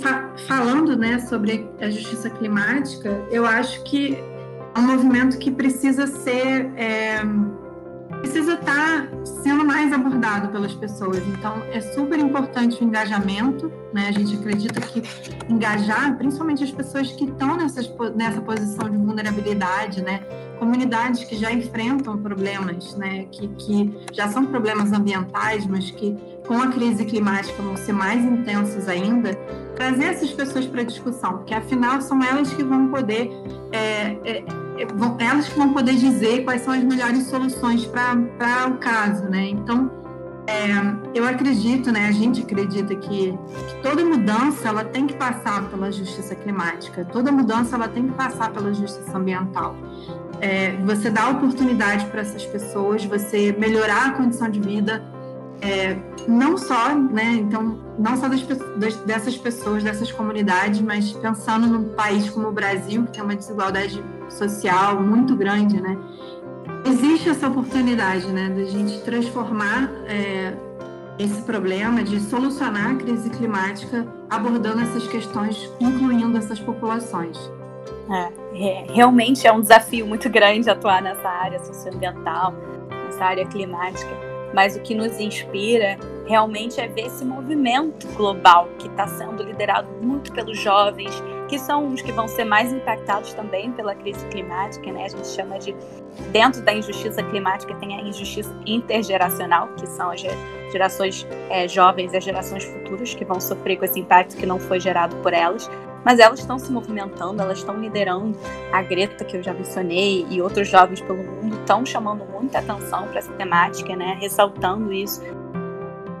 fa falando né, sobre a justiça climática, eu acho que é um movimento que precisa ser. É, precisa estar tá sendo mais abordado pelas pessoas. Então, é super importante o engajamento, né? A gente acredita que engajar, principalmente as pessoas que estão nessas, nessa posição de vulnerabilidade, né? Comunidades que já enfrentam problemas, né? Que, que já são problemas ambientais, mas que com a crise climática vão ser mais intensos ainda, trazer essas pessoas para a discussão, porque afinal são elas que vão poder é, é, elas que vão poder dizer quais são as melhores soluções para o caso, né? Então, é, eu acredito, né? A gente acredita que, que, toda mudança ela tem que passar pela justiça climática, toda mudança ela tem que passar pela justiça ambiental. É, você dá oportunidade para essas pessoas, você melhorar a condição de vida, é, não só, né, então, não só das, das, dessas pessoas, dessas comunidades, mas pensando num país como o Brasil, que tem uma desigualdade social muito grande, né, existe essa oportunidade, né, de a gente transformar é, esse problema, de solucionar a crise climática abordando essas questões, incluindo essas populações. É, é, realmente é um desafio muito grande atuar nessa área socioambiental, nessa área climática. Mas o que nos inspira realmente é ver esse movimento global que está sendo liderado muito pelos jovens, que são os que vão ser mais impactados também pela crise climática, né? A gente chama de dentro da injustiça climática tem a injustiça intergeracional, que são as gerações é, jovens as gerações futuras que vão sofrer com esse impacto que não foi gerado por elas mas elas estão se movimentando, elas estão liderando. A Greta, que eu já mencionei, e outros jovens pelo mundo estão chamando muita atenção para essa temática, né? ressaltando isso,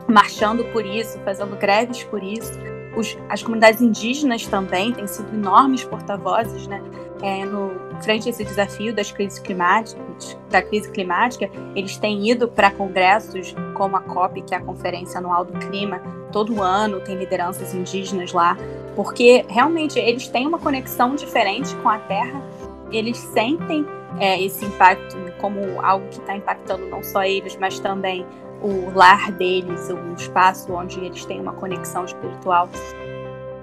marchando por isso, fazendo greves por isso. Os, as comunidades indígenas também têm sido enormes porta-vozes, né? É, no frente a esse desafio das crises climáticas, da crise climática, eles têm ido para congressos como a COP, que é a Conferência Anual do Clima, todo ano tem lideranças indígenas lá porque realmente eles têm uma conexão diferente com a Terra, eles sentem é, esse impacto como algo que está impactando não só eles, mas também o lar deles, o espaço onde eles têm uma conexão espiritual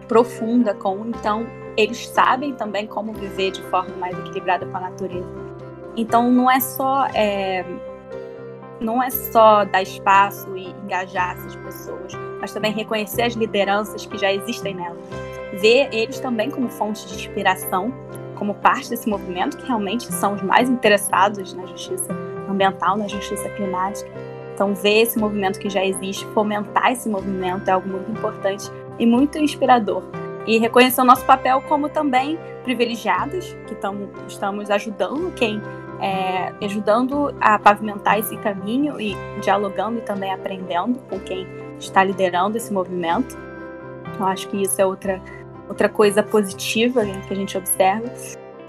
profunda com. Então, eles sabem também como viver de forma mais equilibrada com a natureza. Então, não é só é, não é só dar espaço e engajar essas pessoas, mas também reconhecer as lideranças que já existem nelas. Ver eles também como fonte de inspiração, como parte desse movimento, que realmente são os mais interessados na justiça ambiental, na justiça climática. Então, ver esse movimento que já existe, fomentar esse movimento é algo muito importante e muito inspirador. E reconhecer o nosso papel como também privilegiados, que tamo, estamos ajudando quem é, ajudando a pavimentar esse caminho e dialogando e também aprendendo com quem está liderando esse movimento. Eu acho que isso é outra, outra coisa positiva que a gente observa.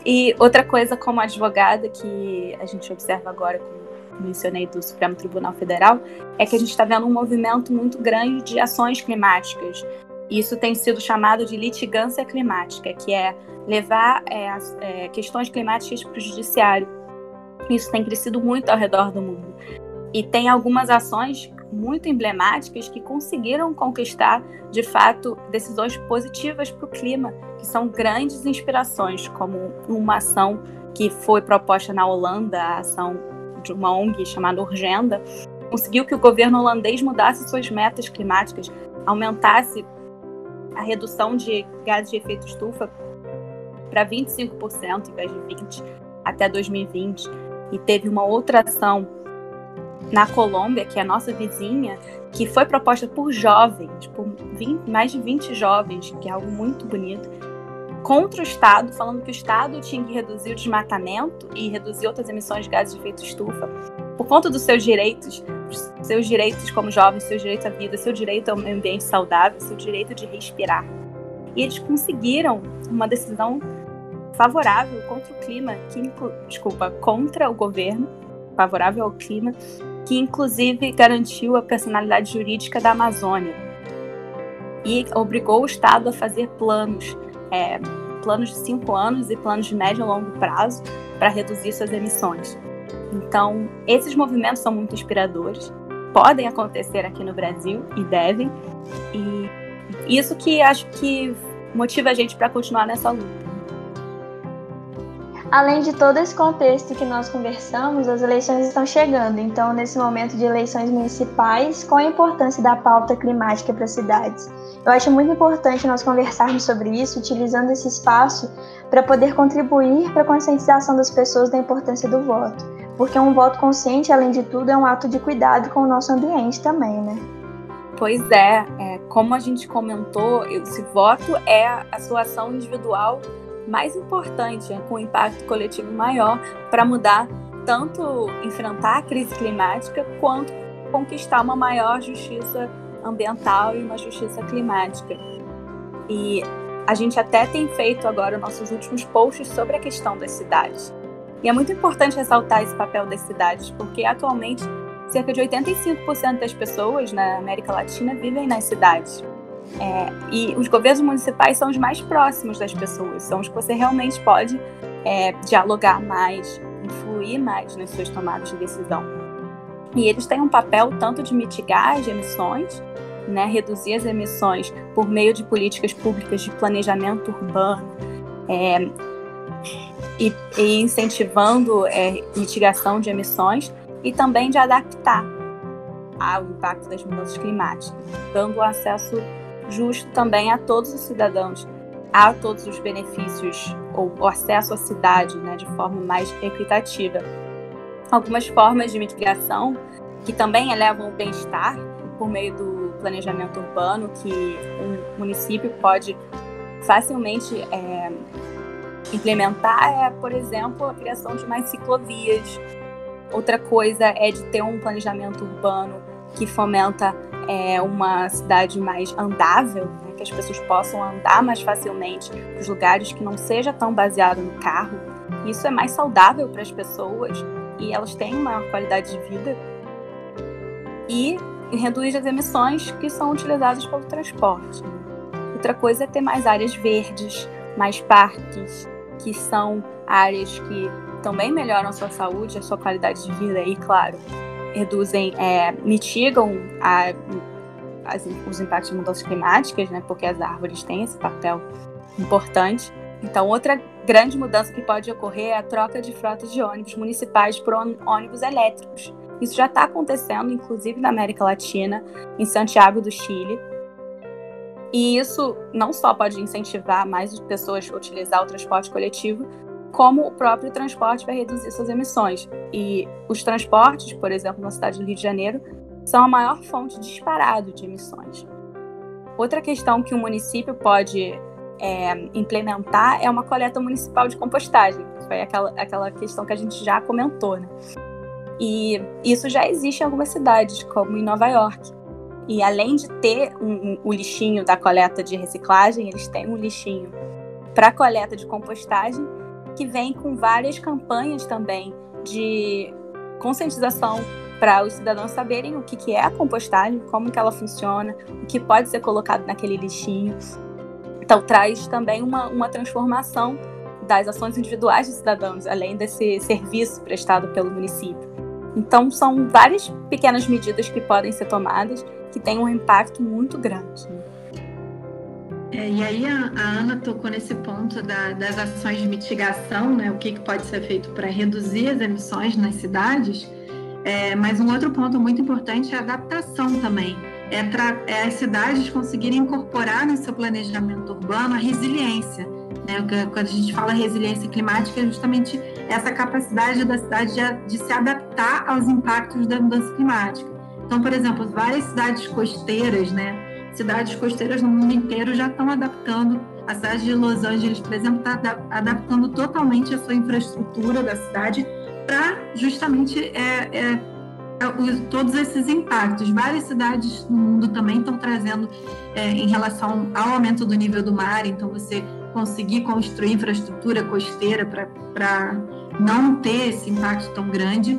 E outra coisa, como advogada, que a gente observa agora, como mencionei, do Supremo Tribunal Federal, é que a gente está vendo um movimento muito grande de ações climáticas. Isso tem sido chamado de litigância climática, que é levar é, é, questões climáticas para o judiciário. Isso tem crescido muito ao redor do mundo. E tem algumas ações muito emblemáticas que conseguiram conquistar, de fato, decisões positivas para o clima, que são grandes inspirações, como uma ação que foi proposta na Holanda, a ação de uma ONG chamada Urgenda, conseguiu que o governo holandês mudasse suas metas climáticas, aumentasse a redução de gases de efeito estufa para 25% em vez de 20% até 2020 e teve uma outra ação na Colômbia, que é a nossa vizinha, que foi proposta por jovens, por 20, mais de 20 jovens, que é algo muito bonito, contra o Estado, falando que o Estado tinha que reduzir o desmatamento e reduzir outras emissões de gases de efeito estufa, por conta dos seus direitos, seus direitos como jovens, seu direito à vida, seu direito a um ambiente saudável, seu direito de respirar. E eles conseguiram uma decisão favorável contra o clima, que, desculpa, contra o governo, favorável ao clima, que inclusive garantiu a personalidade jurídica da Amazônia e obrigou o Estado a fazer planos, é, planos de cinco anos e planos de médio e longo prazo para reduzir suas emissões. Então, esses movimentos são muito inspiradores, podem acontecer aqui no Brasil e devem, e isso que acho que motiva a gente para continuar nessa luta. Além de todo esse contexto que nós conversamos, as eleições estão chegando. Então, nesse momento de eleições municipais, qual a importância da pauta climática para as cidades? Eu acho muito importante nós conversarmos sobre isso, utilizando esse espaço para poder contribuir para a conscientização das pessoas da importância do voto. Porque um voto consciente, além de tudo, é um ato de cuidado com o nosso ambiente também, né? Pois é, é como a gente comentou, esse voto é a sua ação individual mais importante, com impacto coletivo maior, para mudar tanto enfrentar a crise climática quanto conquistar uma maior justiça ambiental e uma justiça climática. E a gente até tem feito agora nossos últimos posts sobre a questão das cidades. E é muito importante ressaltar esse papel das cidades, porque atualmente cerca de 85% das pessoas na América Latina vivem nas cidades. É, e os governos municipais são os mais próximos das pessoas, são os que você realmente pode é, dialogar mais, influir mais nas suas tomadas de decisão. E eles têm um papel tanto de mitigar as emissões, né, reduzir as emissões por meio de políticas públicas de planejamento urbano, é, e, e, incentivando é, mitigação de emissões e também de adaptar ao impacto das mudanças climáticas, dando acesso justo também a todos os cidadãos, a todos os benefícios ou o acesso à cidade né, de forma mais equitativa. Algumas formas de mitigação que também elevam o bem-estar por meio do planejamento urbano, que um município pode facilmente é, implementar, é, por exemplo, a criação de mais ciclovias. Outra coisa é de ter um planejamento urbano que fomenta é, uma cidade mais andável, né, que as pessoas possam andar mais facilmente nos lugares que não seja tão baseado no carro. Isso é mais saudável para as pessoas e elas têm maior qualidade de vida. E reduz as emissões que são utilizadas pelo transporte. Outra coisa é ter mais áreas verdes, mais parques, que são áreas que também melhoram a sua saúde, a sua qualidade de vida e, claro, reduzem, é, mitigam a, as, os impactos de mudanças climáticas, né? Porque as árvores têm esse papel importante. Então, outra grande mudança que pode ocorrer é a troca de frotas de ônibus municipais por ônibus elétricos. Isso já está acontecendo, inclusive na América Latina, em Santiago do Chile. E isso não só pode incentivar mais pessoas a utilizar o transporte coletivo, como o próprio transporte vai reduzir suas emissões. E os transportes, por exemplo, na cidade do Rio de Janeiro, são a maior fonte disparada de emissões. Outra questão que o município pode é, implementar é uma coleta municipal de compostagem. Foi aquela, aquela questão que a gente já comentou, né? E isso já existe em algumas cidades, como em Nova York. E além de ter um, um, o lixinho da coleta de reciclagem, eles têm um lixinho para coleta de compostagem que vem com várias campanhas também de conscientização para os cidadãos saberem o que, que é a compostagem, como que ela funciona, o que pode ser colocado naquele lixinho. Então traz também uma, uma transformação das ações individuais dos cidadãos, além desse serviço prestado pelo município. Então são várias pequenas medidas que podem ser tomadas que têm um impacto muito grande. É, e aí a, a, Ana tocou nesse ponto da, das ações de mitigação, né? O que, que pode ser feito para reduzir as emissões nas cidades. É, mas um outro ponto muito importante é a adaptação também. É, é as cidades conseguirem incorporar no seu planejamento urbano a resiliência. Né? Quando a gente fala resiliência climática, é justamente essa capacidade da cidade de, de se adaptar aos impactos da mudança climática. Então, por exemplo, várias cidades costeiras, né? Cidades costeiras no mundo inteiro já estão adaptando. A cidade de Los Angeles, por exemplo, está adaptando totalmente a sua infraestrutura da cidade para justamente é, é, é todos esses impactos. Várias cidades no mundo também estão trazendo é, em relação ao aumento do nível do mar, então você conseguir construir infraestrutura costeira para não ter esse impacto tão grande.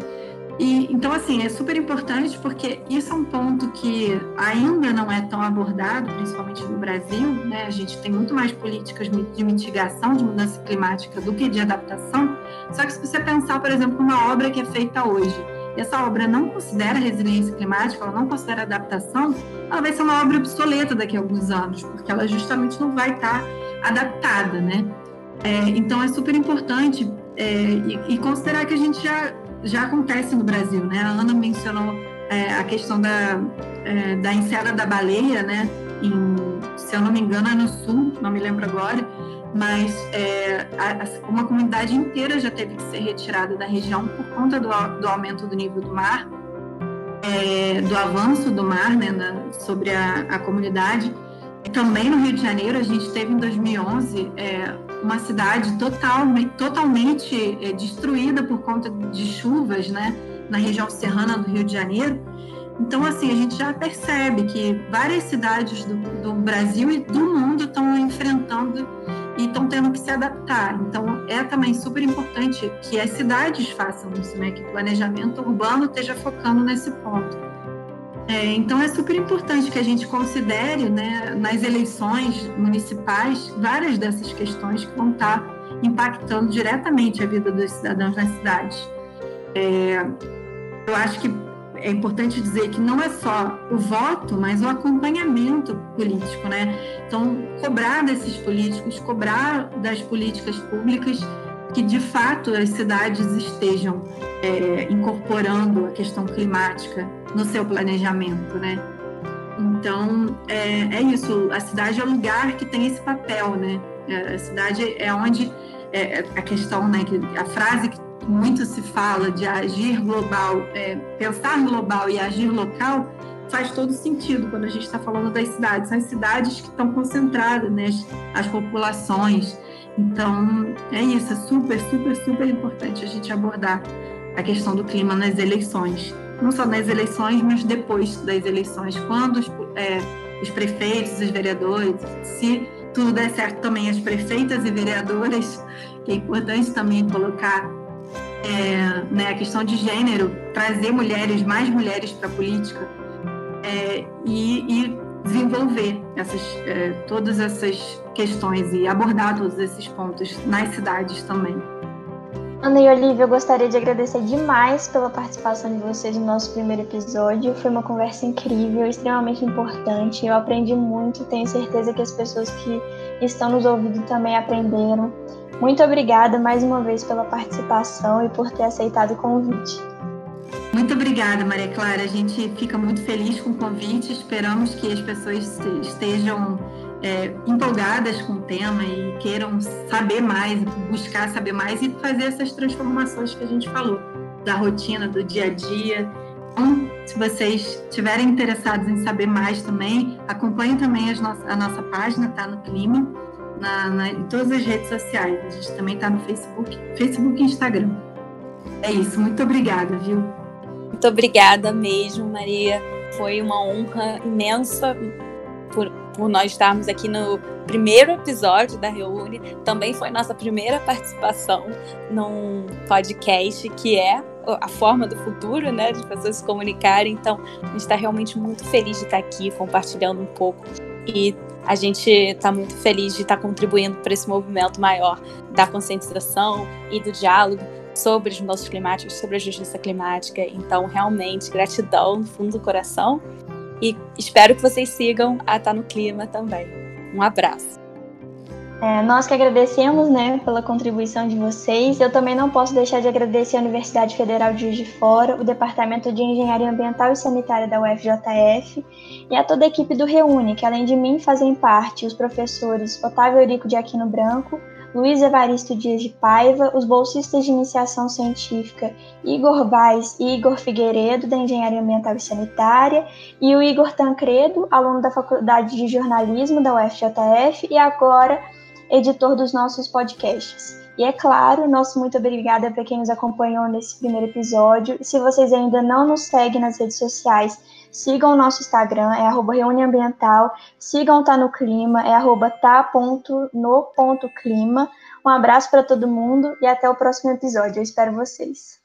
E, então, assim, é super importante porque isso é um ponto que ainda não é tão abordado, principalmente no Brasil. Né? A gente tem muito mais políticas de mitigação de mudança climática do que de adaptação. Só que se você pensar, por exemplo, uma obra que é feita hoje, e essa obra não considera resiliência climática, ela não considera adaptação, ela vai ser uma obra obsoleta daqui a alguns anos, porque ela justamente não vai estar adaptada, né? É, então, é super importante é, e, e considerar que a gente já já acontece no Brasil, né? A Ana mencionou é, a questão da, é, da enseada da baleia, né? Em, se eu não me engano, é no sul, não me lembro agora, mas é, a, uma comunidade inteira já teve que ser retirada da região por conta do, do aumento do nível do mar, é, do avanço do mar né, na, sobre a, a comunidade. Também no Rio de Janeiro, a gente teve em 2011 é, uma cidade total, totalmente é, destruída por conta de chuvas, né, na região serrana do Rio de Janeiro. Então, assim, a gente já percebe que várias cidades do, do Brasil e do mundo estão enfrentando e estão tendo que se adaptar. Então, é também super importante que as cidades façam isso, né? que o planejamento urbano esteja focando nesse ponto. É, então, é super importante que a gente considere né, nas eleições municipais várias dessas questões que vão estar impactando diretamente a vida dos cidadãos nas cidades. É, eu acho que é importante dizer que não é só o voto, mas o acompanhamento político, né? Então, cobrar desses políticos, cobrar das políticas públicas que de fato as cidades estejam é, incorporando a questão climática no seu planejamento, né? Então é, é, isso. A cidade é o lugar que tem esse papel, né? É, a cidade é onde é, a questão, né? Que a frase que muito se fala de agir global, é, pensar global e agir local faz todo sentido quando a gente está falando das cidades. São as cidades que estão concentradas, né? As, as populações então, é isso, é super, super, super importante a gente abordar a questão do clima nas eleições. Não só nas eleições, mas depois das eleições, quando os, é, os prefeitos, os vereadores, se tudo der certo também, as prefeitas e vereadoras, que é importante também colocar é, né, a questão de gênero, trazer mulheres, mais mulheres para a política é, e, e desenvolver essas, é, todas essas questões e abordar todos esses pontos nas cidades também. Ana e Olivia, eu gostaria de agradecer demais pela participação de vocês no nosso primeiro episódio. Foi uma conversa incrível, extremamente importante. Eu aprendi muito, tenho certeza que as pessoas que estão nos ouvindo também aprenderam. Muito obrigada mais uma vez pela participação e por ter aceitado o convite. Muito obrigada, Maria Clara. A gente fica muito feliz com o convite. Esperamos que as pessoas estejam é, empolgadas com o tema e queiram saber mais, buscar saber mais e fazer essas transformações que a gente falou, da rotina, do dia a dia. Então, se vocês estiverem interessados em saber mais também, acompanhem também a nossa página, tá no Clima, na, na, em todas as redes sociais. A gente também está no Facebook, Facebook e Instagram. É isso, muito obrigada, viu? Muito obrigada mesmo, Maria. Foi uma honra imensa por, por nós estarmos aqui no primeiro episódio da Reúne. Também foi nossa primeira participação num podcast que é a forma do futuro, né, de pessoas se comunicarem. Então, a gente está realmente muito feliz de estar aqui compartilhando um pouco e a gente está muito feliz de estar contribuindo para esse movimento maior da conscientização e do diálogo sobre os nossos climáticos, sobre a justiça climática. Então, realmente, gratidão do fundo do coração e espero que vocês sigam a Tá no Clima também. Um abraço. É, nós que agradecemos né, pela contribuição de vocês. Eu também não posso deixar de agradecer à Universidade Federal de Juiz de Fora, o Departamento de Engenharia Ambiental e Sanitária da UFJF e a toda a equipe do Reúne, que além de mim fazem parte os professores Otávio Eurico de Aquino Branco, Luiz Evaristo Dias de Paiva, os bolsistas de iniciação científica Igor Baes e Igor Figueiredo, da Engenharia Ambiental e Sanitária, e o Igor Tancredo, aluno da Faculdade de Jornalismo da UFJF e agora editor dos nossos podcasts. E é claro, nosso muito obrigada para quem nos acompanhou nesse primeiro episódio. Se vocês ainda não nos seguem nas redes sociais, Sigam o nosso Instagram, é arroba Ambiental. Sigam Tá no Clima, é arroba tá.no.clima. Um abraço para todo mundo e até o próximo episódio. Eu espero vocês.